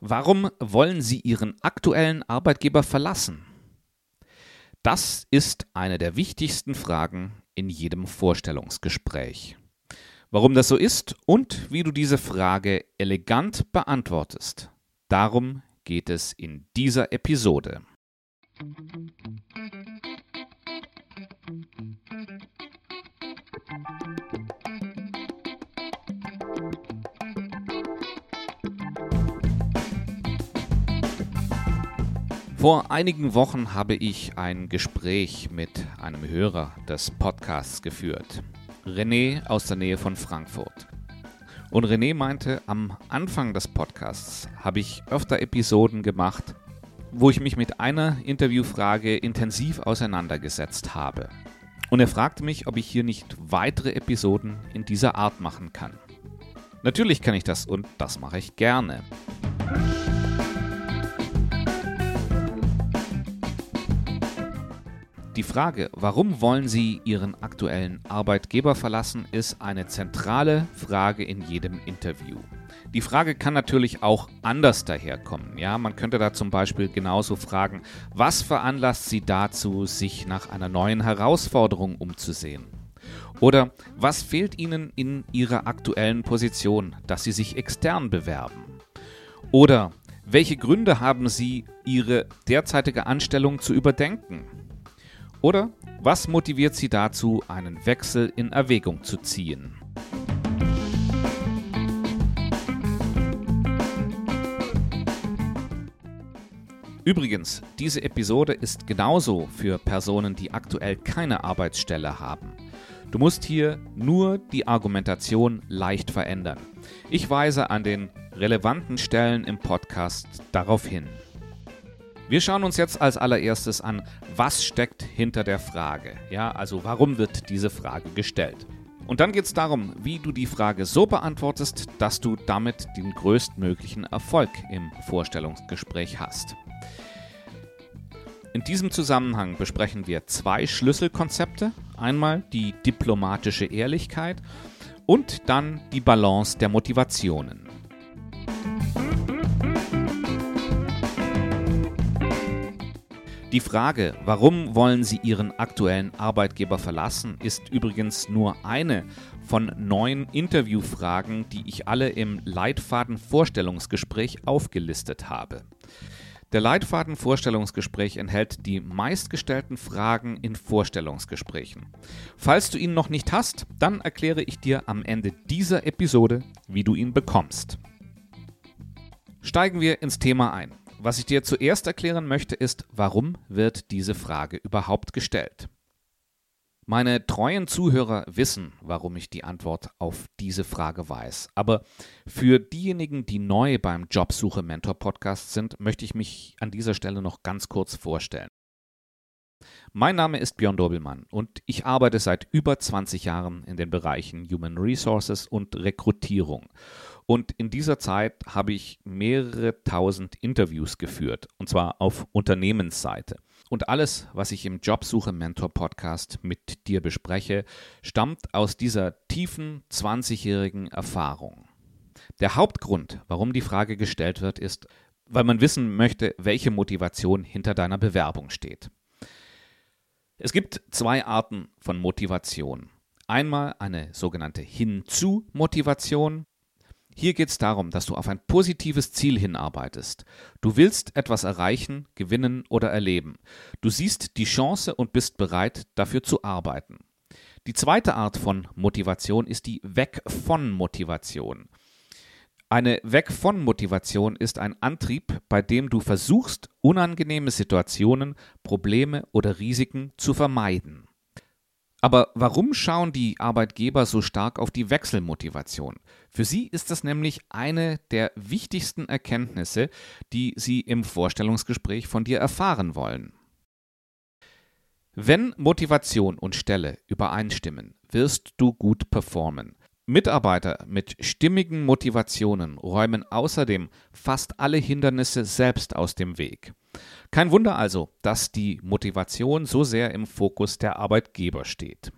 Warum wollen Sie Ihren aktuellen Arbeitgeber verlassen? Das ist eine der wichtigsten Fragen in jedem Vorstellungsgespräch. Warum das so ist und wie du diese Frage elegant beantwortest, darum geht es in dieser Episode. Vor einigen Wochen habe ich ein Gespräch mit einem Hörer des Podcasts geführt. René aus der Nähe von Frankfurt. Und René meinte, am Anfang des Podcasts habe ich öfter Episoden gemacht, wo ich mich mit einer Interviewfrage intensiv auseinandergesetzt habe. Und er fragte mich, ob ich hier nicht weitere Episoden in dieser Art machen kann. Natürlich kann ich das und das mache ich gerne. Die Frage, warum wollen Sie Ihren aktuellen Arbeitgeber verlassen, ist eine zentrale Frage in jedem Interview. Die Frage kann natürlich auch anders daherkommen. Ja, man könnte da zum Beispiel genauso fragen, was veranlasst Sie dazu, sich nach einer neuen Herausforderung umzusehen? Oder was fehlt Ihnen in Ihrer aktuellen Position, dass Sie sich extern bewerben? Oder welche Gründe haben Sie, Ihre derzeitige Anstellung zu überdenken? Oder was motiviert Sie dazu, einen Wechsel in Erwägung zu ziehen? Übrigens, diese Episode ist genauso für Personen, die aktuell keine Arbeitsstelle haben. Du musst hier nur die Argumentation leicht verändern. Ich weise an den relevanten Stellen im Podcast darauf hin. Wir schauen uns jetzt als allererstes an, was steckt hinter der Frage. Ja, also warum wird diese Frage gestellt? Und dann geht es darum, wie du die Frage so beantwortest, dass du damit den größtmöglichen Erfolg im Vorstellungsgespräch hast. In diesem Zusammenhang besprechen wir zwei Schlüsselkonzepte. Einmal die diplomatische Ehrlichkeit und dann die Balance der Motivationen. Die Frage, warum wollen Sie Ihren aktuellen Arbeitgeber verlassen, ist übrigens nur eine von neun Interviewfragen, die ich alle im Leitfaden Vorstellungsgespräch aufgelistet habe. Der Leitfaden Vorstellungsgespräch enthält die meistgestellten Fragen in Vorstellungsgesprächen. Falls du ihn noch nicht hast, dann erkläre ich dir am Ende dieser Episode, wie du ihn bekommst. Steigen wir ins Thema ein. Was ich dir zuerst erklären möchte, ist, warum wird diese Frage überhaupt gestellt? Meine treuen Zuhörer wissen, warum ich die Antwort auf diese Frage weiß. Aber für diejenigen, die neu beim Jobsuche Mentor Podcast sind, möchte ich mich an dieser Stelle noch ganz kurz vorstellen. Mein Name ist Björn Dobelmann und ich arbeite seit über 20 Jahren in den Bereichen Human Resources und Rekrutierung. Und in dieser Zeit habe ich mehrere tausend Interviews geführt, und zwar auf Unternehmensseite. Und alles, was ich im Jobsuche Mentor Podcast mit dir bespreche, stammt aus dieser tiefen 20-jährigen Erfahrung. Der Hauptgrund, warum die Frage gestellt wird, ist, weil man wissen möchte, welche Motivation hinter deiner Bewerbung steht. Es gibt zwei Arten von Motivation. Einmal eine sogenannte Hinzu-Motivation. Hier geht es darum, dass du auf ein positives Ziel hinarbeitest. Du willst etwas erreichen, gewinnen oder erleben. Du siehst die Chance und bist bereit, dafür zu arbeiten. Die zweite Art von Motivation ist die Weg von Motivation. Eine Weg von Motivation ist ein Antrieb, bei dem du versuchst, unangenehme Situationen, Probleme oder Risiken zu vermeiden. Aber warum schauen die Arbeitgeber so stark auf die Wechselmotivation? Für sie ist das nämlich eine der wichtigsten Erkenntnisse, die sie im Vorstellungsgespräch von dir erfahren wollen. Wenn Motivation und Stelle übereinstimmen, wirst du gut performen. Mitarbeiter mit stimmigen Motivationen räumen außerdem fast alle Hindernisse selbst aus dem Weg. Kein Wunder also, dass die Motivation so sehr im Fokus der Arbeitgeber steht.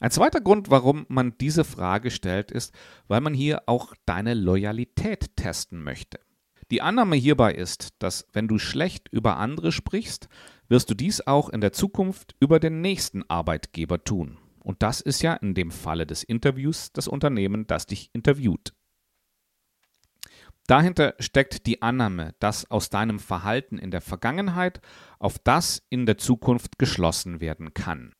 Ein zweiter Grund, warum man diese Frage stellt, ist, weil man hier auch deine Loyalität testen möchte. Die Annahme hierbei ist, dass wenn du schlecht über andere sprichst, wirst du dies auch in der Zukunft über den nächsten Arbeitgeber tun. Und das ist ja in dem Falle des Interviews das Unternehmen, das dich interviewt. Dahinter steckt die Annahme, dass aus deinem Verhalten in der Vergangenheit auf das in der Zukunft geschlossen werden kann.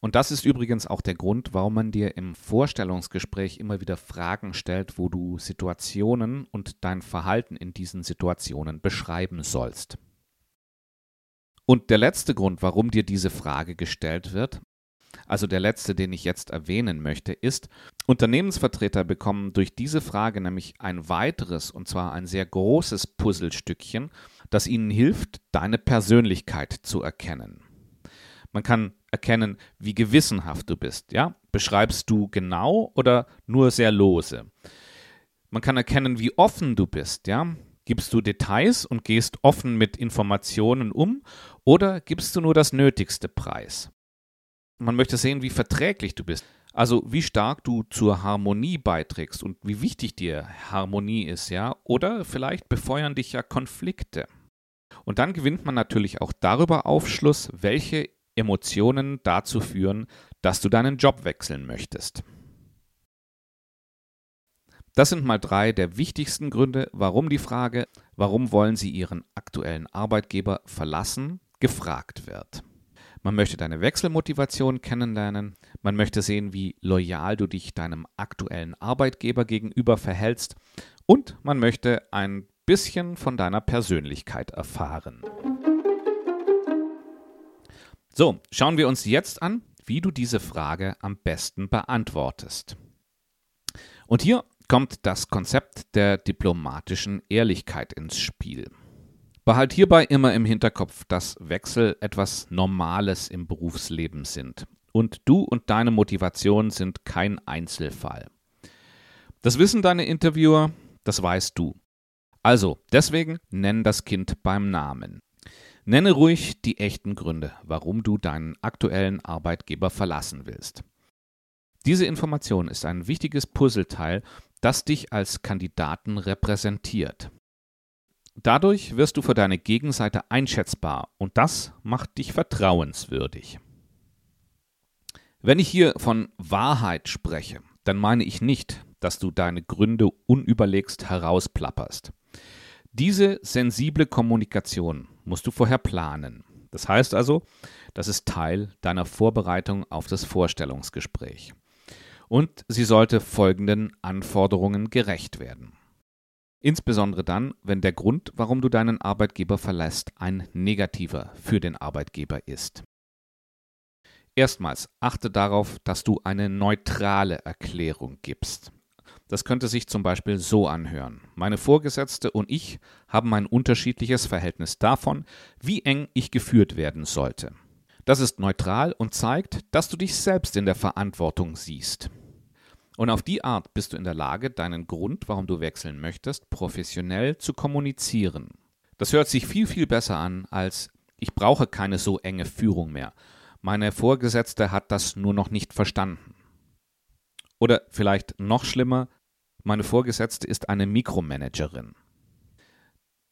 Und das ist übrigens auch der Grund, warum man dir im Vorstellungsgespräch immer wieder Fragen stellt, wo du Situationen und dein Verhalten in diesen Situationen beschreiben sollst. Und der letzte Grund, warum dir diese Frage gestellt wird, also der letzte, den ich jetzt erwähnen möchte, ist, Unternehmensvertreter bekommen durch diese Frage nämlich ein weiteres, und zwar ein sehr großes Puzzlestückchen, das ihnen hilft, deine Persönlichkeit zu erkennen. Man kann erkennen, wie gewissenhaft du bist. Ja? Beschreibst du genau oder nur sehr lose? Man kann erkennen, wie offen du bist. Ja? Gibst du Details und gehst offen mit Informationen um oder gibst du nur das Nötigste preis? Man möchte sehen, wie verträglich du bist. Also wie stark du zur Harmonie beiträgst und wie wichtig dir Harmonie ist, ja? Oder vielleicht befeuern dich ja Konflikte. Und dann gewinnt man natürlich auch darüber Aufschluss, welche Emotionen dazu führen, dass du deinen Job wechseln möchtest. Das sind mal drei der wichtigsten Gründe, warum die Frage, warum wollen Sie Ihren aktuellen Arbeitgeber verlassen, gefragt wird. Man möchte deine Wechselmotivation kennenlernen, man möchte sehen, wie loyal du dich deinem aktuellen Arbeitgeber gegenüber verhältst und man möchte ein bisschen von deiner Persönlichkeit erfahren. So, schauen wir uns jetzt an, wie du diese Frage am besten beantwortest. Und hier kommt das Konzept der diplomatischen Ehrlichkeit ins Spiel. Behalt hierbei immer im Hinterkopf, dass Wechsel etwas Normales im Berufsleben sind. Und du und deine Motivation sind kein Einzelfall. Das wissen deine Interviewer, das weißt du. Also, deswegen nenn das Kind beim Namen. Nenne ruhig die echten Gründe, warum du deinen aktuellen Arbeitgeber verlassen willst. Diese Information ist ein wichtiges Puzzleteil, das dich als Kandidaten repräsentiert. Dadurch wirst du für deine Gegenseite einschätzbar und das macht dich vertrauenswürdig. Wenn ich hier von Wahrheit spreche, dann meine ich nicht, dass du deine Gründe unüberlegst herausplapperst. Diese sensible Kommunikation musst du vorher planen. Das heißt also, das ist Teil deiner Vorbereitung auf das Vorstellungsgespräch. Und sie sollte folgenden Anforderungen gerecht werden. Insbesondere dann, wenn der Grund, warum du deinen Arbeitgeber verlässt, ein negativer für den Arbeitgeber ist. Erstmals achte darauf, dass du eine neutrale Erklärung gibst. Das könnte sich zum Beispiel so anhören. Meine Vorgesetzte und ich haben ein unterschiedliches Verhältnis davon, wie eng ich geführt werden sollte. Das ist neutral und zeigt, dass du dich selbst in der Verantwortung siehst. Und auf die Art bist du in der Lage, deinen Grund, warum du wechseln möchtest, professionell zu kommunizieren. Das hört sich viel, viel besser an als ich brauche keine so enge Führung mehr. Meine Vorgesetzte hat das nur noch nicht verstanden. Oder vielleicht noch schlimmer, meine Vorgesetzte ist eine Mikromanagerin.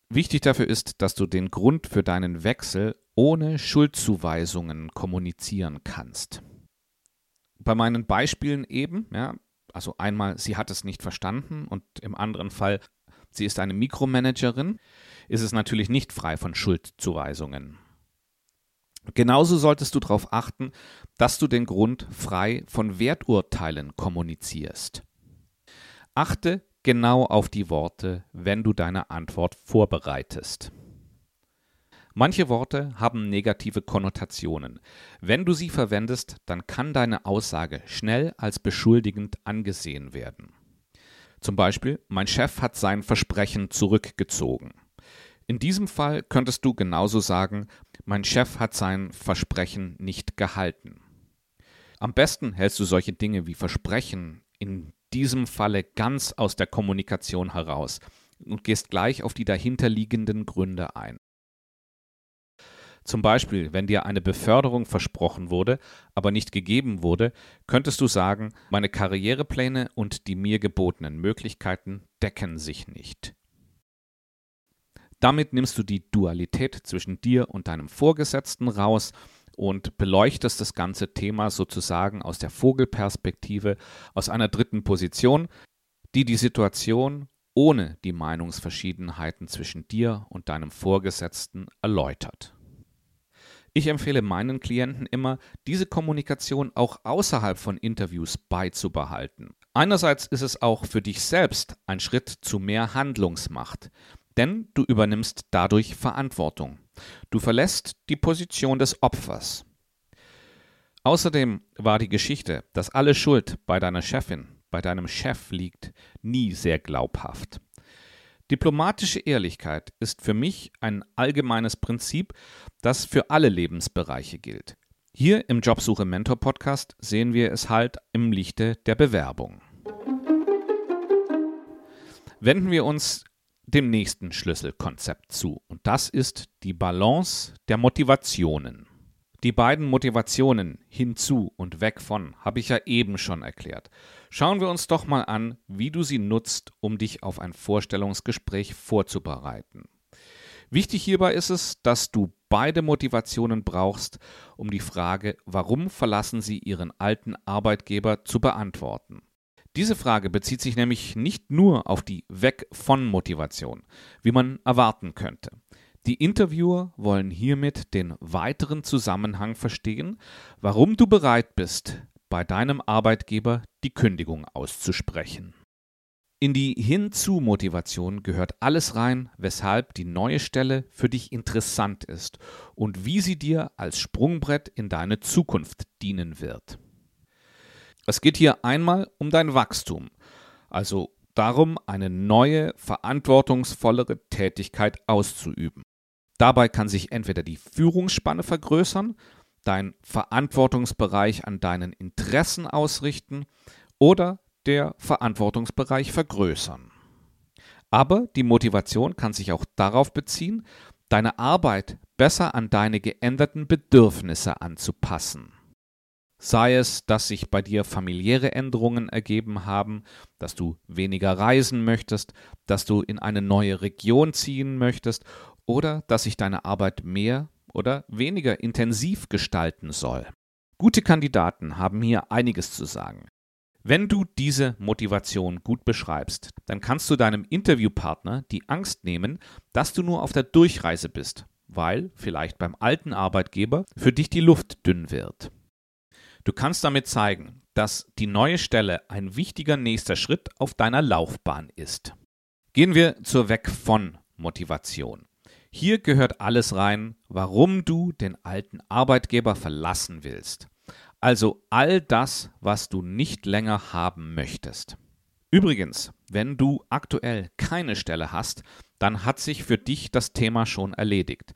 Wichtig dafür ist, dass du den Grund für deinen Wechsel ohne Schuldzuweisungen kommunizieren kannst. Bei meinen Beispielen eben, ja, also einmal, sie hat es nicht verstanden und im anderen Fall, sie ist eine Mikromanagerin, ist es natürlich nicht frei von Schuldzuweisungen. Genauso solltest du darauf achten, dass du den Grund frei von Werturteilen kommunizierst. Achte genau auf die Worte, wenn du deine Antwort vorbereitest. Manche Worte haben negative Konnotationen. Wenn du sie verwendest, dann kann deine Aussage schnell als beschuldigend angesehen werden. Zum Beispiel, mein Chef hat sein Versprechen zurückgezogen. In diesem Fall könntest du genauso sagen, mein Chef hat sein Versprechen nicht gehalten. Am besten hältst du solche Dinge wie Versprechen in diesem Falle ganz aus der Kommunikation heraus und gehst gleich auf die dahinterliegenden Gründe ein. Zum Beispiel, wenn dir eine Beförderung versprochen wurde, aber nicht gegeben wurde, könntest du sagen, meine Karrierepläne und die mir gebotenen Möglichkeiten decken sich nicht. Damit nimmst du die Dualität zwischen dir und deinem Vorgesetzten raus und beleuchtest das ganze Thema sozusagen aus der Vogelperspektive, aus einer dritten Position, die die Situation ohne die Meinungsverschiedenheiten zwischen dir und deinem Vorgesetzten erläutert. Ich empfehle meinen Klienten immer, diese Kommunikation auch außerhalb von Interviews beizubehalten. Einerseits ist es auch für dich selbst ein Schritt zu mehr Handlungsmacht, denn du übernimmst dadurch Verantwortung. Du verlässt die Position des Opfers. Außerdem war die Geschichte, dass alle Schuld bei deiner Chefin, bei deinem Chef liegt, nie sehr glaubhaft. Diplomatische Ehrlichkeit ist für mich ein allgemeines Prinzip, das für alle Lebensbereiche gilt. Hier im Jobsuche Mentor Podcast sehen wir es halt im Lichte der Bewerbung. Wenden wir uns dem nächsten Schlüsselkonzept zu und das ist die Balance der Motivationen. Die beiden Motivationen hinzu und weg von habe ich ja eben schon erklärt. Schauen wir uns doch mal an, wie du sie nutzt, um dich auf ein Vorstellungsgespräch vorzubereiten. Wichtig hierbei ist es, dass du beide Motivationen brauchst, um die Frage, warum verlassen sie ihren alten Arbeitgeber, zu beantworten. Diese Frage bezieht sich nämlich nicht nur auf die Weg von Motivation, wie man erwarten könnte. Die Interviewer wollen hiermit den weiteren Zusammenhang verstehen, warum du bereit bist, bei deinem Arbeitgeber die Kündigung auszusprechen. In die Hinzu-Motivation gehört alles rein, weshalb die neue Stelle für dich interessant ist und wie sie dir als Sprungbrett in deine Zukunft dienen wird. Es geht hier einmal um dein Wachstum, also darum, eine neue, verantwortungsvollere Tätigkeit auszuüben. Dabei kann sich entweder die Führungsspanne vergrößern, dein Verantwortungsbereich an deinen Interessen ausrichten oder der Verantwortungsbereich vergrößern. Aber die Motivation kann sich auch darauf beziehen, deine Arbeit besser an deine geänderten Bedürfnisse anzupassen. Sei es, dass sich bei dir familiäre Änderungen ergeben haben, dass du weniger reisen möchtest, dass du in eine neue Region ziehen möchtest oder dass sich deine Arbeit mehr oder weniger intensiv gestalten soll. Gute Kandidaten haben hier einiges zu sagen. Wenn du diese Motivation gut beschreibst, dann kannst du deinem Interviewpartner die Angst nehmen, dass du nur auf der Durchreise bist, weil vielleicht beim alten Arbeitgeber für dich die Luft dünn wird. Du kannst damit zeigen, dass die neue Stelle ein wichtiger nächster Schritt auf deiner Laufbahn ist. Gehen wir zur Weg von Motivation. Hier gehört alles rein, warum du den alten Arbeitgeber verlassen willst. Also all das, was du nicht länger haben möchtest. Übrigens, wenn du aktuell keine Stelle hast, dann hat sich für dich das Thema schon erledigt.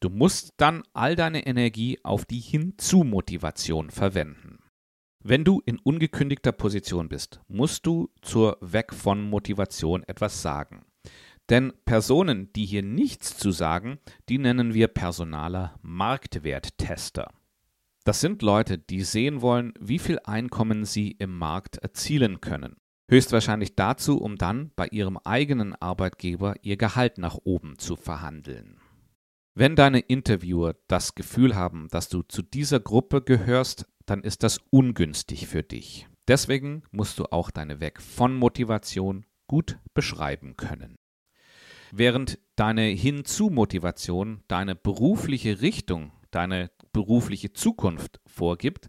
Du musst dann all deine Energie auf die Hinzu-Motivation verwenden. Wenn du in ungekündigter Position bist, musst du zur Weg von Motivation etwas sagen. Denn Personen, die hier nichts zu sagen, die nennen wir personaler Marktwerttester. Das sind Leute, die sehen wollen, wie viel Einkommen sie im Markt erzielen können. Höchstwahrscheinlich dazu, um dann bei ihrem eigenen Arbeitgeber ihr Gehalt nach oben zu verhandeln. Wenn deine Interviewer das Gefühl haben, dass du zu dieser Gruppe gehörst, dann ist das ungünstig für dich. Deswegen musst du auch deine Weg von Motivation gut beschreiben können. Während deine Hinzu-Motivation deine berufliche Richtung, deine berufliche Zukunft vorgibt,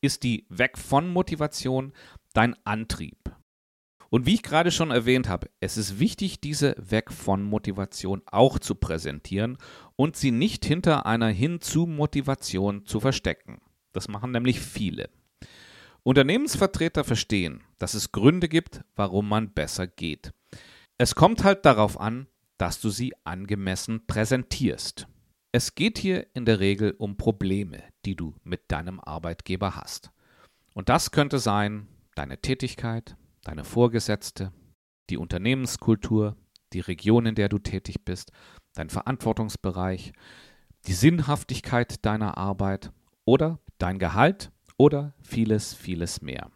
ist die Weg von Motivation dein Antrieb. Und wie ich gerade schon erwähnt habe, es ist wichtig, diese Weg von Motivation auch zu präsentieren und sie nicht hinter einer Hinzu-Motivation zu verstecken. Das machen nämlich viele. Unternehmensvertreter verstehen, dass es Gründe gibt, warum man besser geht. Es kommt halt darauf an, dass du sie angemessen präsentierst. Es geht hier in der Regel um Probleme, die du mit deinem Arbeitgeber hast. Und das könnte sein deine Tätigkeit, deine Vorgesetzte, die Unternehmenskultur, die Region, in der du tätig bist, dein Verantwortungsbereich, die Sinnhaftigkeit deiner Arbeit oder dein Gehalt oder vieles, vieles mehr.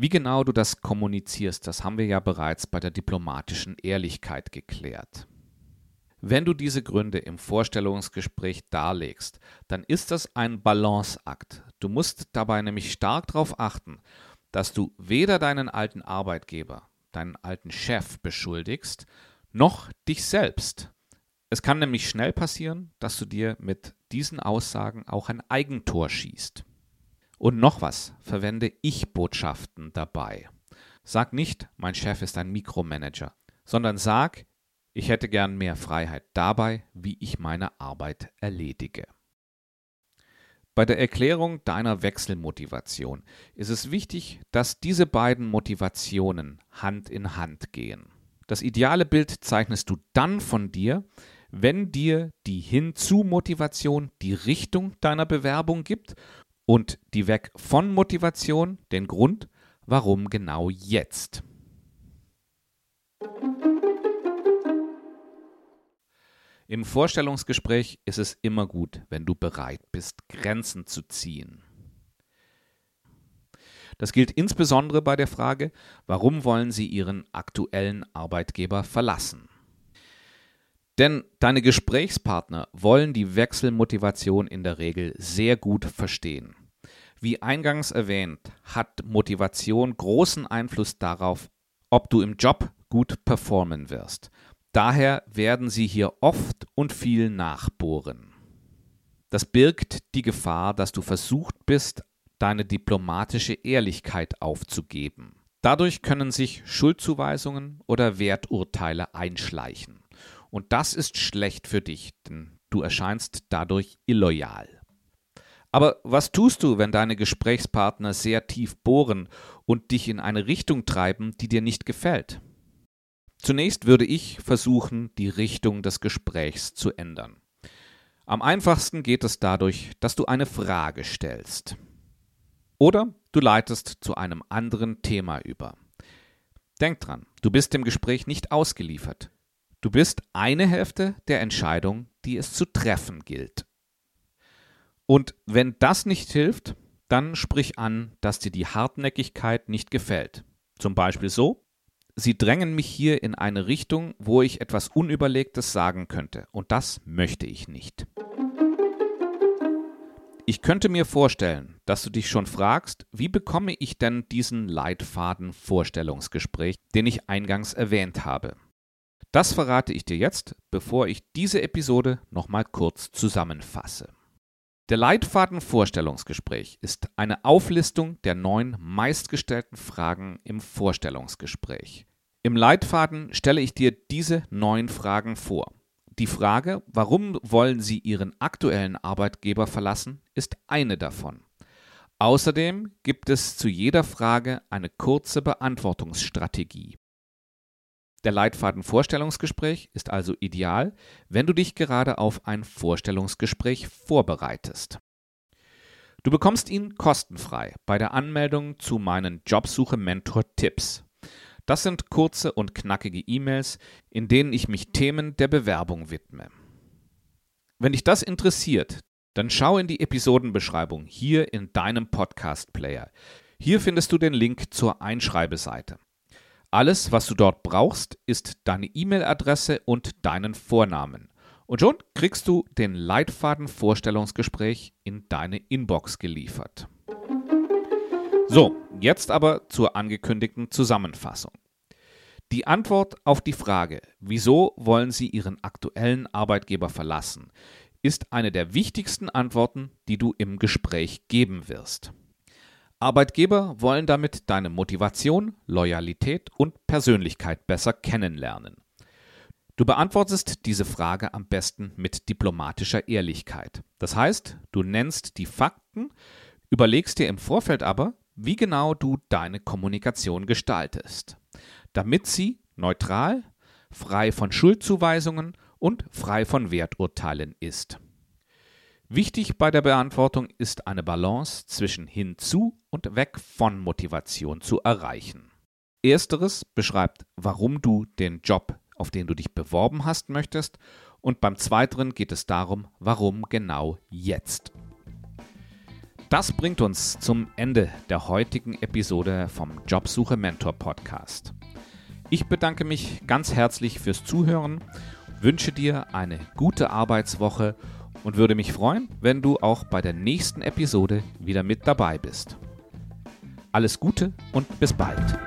Wie genau du das kommunizierst, das haben wir ja bereits bei der diplomatischen Ehrlichkeit geklärt. Wenn du diese Gründe im Vorstellungsgespräch darlegst, dann ist das ein Balanceakt. Du musst dabei nämlich stark darauf achten, dass du weder deinen alten Arbeitgeber, deinen alten Chef beschuldigst, noch dich selbst. Es kann nämlich schnell passieren, dass du dir mit diesen Aussagen auch ein Eigentor schießt. Und noch was, verwende Ich-Botschaften dabei. Sag nicht, mein Chef ist ein Mikromanager, sondern sag, ich hätte gern mehr Freiheit dabei, wie ich meine Arbeit erledige. Bei der Erklärung deiner Wechselmotivation ist es wichtig, dass diese beiden Motivationen Hand in Hand gehen. Das ideale Bild zeichnest du dann von dir, wenn dir die Hinzu-Motivation die Richtung deiner Bewerbung gibt und die Weg von Motivation den Grund, warum genau jetzt. Im Vorstellungsgespräch ist es immer gut, wenn du bereit bist, Grenzen zu ziehen. Das gilt insbesondere bei der Frage, warum wollen Sie Ihren aktuellen Arbeitgeber verlassen? Denn deine Gesprächspartner wollen die Wechselmotivation in der Regel sehr gut verstehen. Wie eingangs erwähnt, hat Motivation großen Einfluss darauf, ob du im Job gut performen wirst. Daher werden sie hier oft und viel nachbohren. Das birgt die Gefahr, dass du versucht bist, deine diplomatische Ehrlichkeit aufzugeben. Dadurch können sich Schuldzuweisungen oder Werturteile einschleichen. Und das ist schlecht für dich, denn du erscheinst dadurch illoyal. Aber was tust du, wenn deine Gesprächspartner sehr tief bohren und dich in eine Richtung treiben, die dir nicht gefällt? Zunächst würde ich versuchen, die Richtung des Gesprächs zu ändern. Am einfachsten geht es dadurch, dass du eine Frage stellst. Oder du leitest zu einem anderen Thema über. Denk dran, du bist dem Gespräch nicht ausgeliefert. Du bist eine Hälfte der Entscheidung, die es zu treffen gilt. Und wenn das nicht hilft, dann sprich an, dass dir die Hartnäckigkeit nicht gefällt. Zum Beispiel so, Sie drängen mich hier in eine Richtung, wo ich etwas Unüberlegtes sagen könnte, und das möchte ich nicht. Ich könnte mir vorstellen, dass du dich schon fragst, wie bekomme ich denn diesen Leitfaden Vorstellungsgespräch, den ich eingangs erwähnt habe. Das verrate ich dir jetzt, bevor ich diese Episode nochmal kurz zusammenfasse. Der Leitfaden Vorstellungsgespräch ist eine Auflistung der neun meistgestellten Fragen im Vorstellungsgespräch. Im Leitfaden stelle ich dir diese neun Fragen vor. Die Frage, warum wollen Sie Ihren aktuellen Arbeitgeber verlassen, ist eine davon. Außerdem gibt es zu jeder Frage eine kurze Beantwortungsstrategie. Der Leitfaden Vorstellungsgespräch ist also ideal, wenn du dich gerade auf ein Vorstellungsgespräch vorbereitest. Du bekommst ihn kostenfrei bei der Anmeldung zu meinen Jobsuche Mentor Tipps. Das sind kurze und knackige E-Mails, in denen ich mich Themen der Bewerbung widme. Wenn dich das interessiert, dann schau in die Episodenbeschreibung hier in deinem Podcast-Player. Hier findest du den Link zur Einschreibeseite. Alles, was du dort brauchst, ist deine E-Mail-Adresse und deinen Vornamen. Und schon kriegst du den Leitfaden Vorstellungsgespräch in deine Inbox geliefert. So, jetzt aber zur angekündigten Zusammenfassung. Die Antwort auf die Frage, wieso wollen Sie Ihren aktuellen Arbeitgeber verlassen, ist eine der wichtigsten Antworten, die du im Gespräch geben wirst. Arbeitgeber wollen damit deine Motivation, Loyalität und Persönlichkeit besser kennenlernen. Du beantwortest diese Frage am besten mit diplomatischer Ehrlichkeit. Das heißt, du nennst die Fakten, überlegst dir im Vorfeld aber, wie genau du deine Kommunikation gestaltest, damit sie neutral, frei von Schuldzuweisungen und frei von Werturteilen ist. Wichtig bei der Beantwortung ist eine Balance zwischen hinzu und weg von Motivation zu erreichen. Ersteres beschreibt, warum du den Job, auf den du dich beworben hast, möchtest Und beim zweiten geht es darum, warum genau jetzt. Das bringt uns zum Ende der heutigen Episode vom Jobsuche Mentor Podcast. Ich bedanke mich ganz herzlich fürs Zuhören, wünsche dir eine gute Arbeitswoche und würde mich freuen, wenn du auch bei der nächsten Episode wieder mit dabei bist. Alles Gute und bis bald.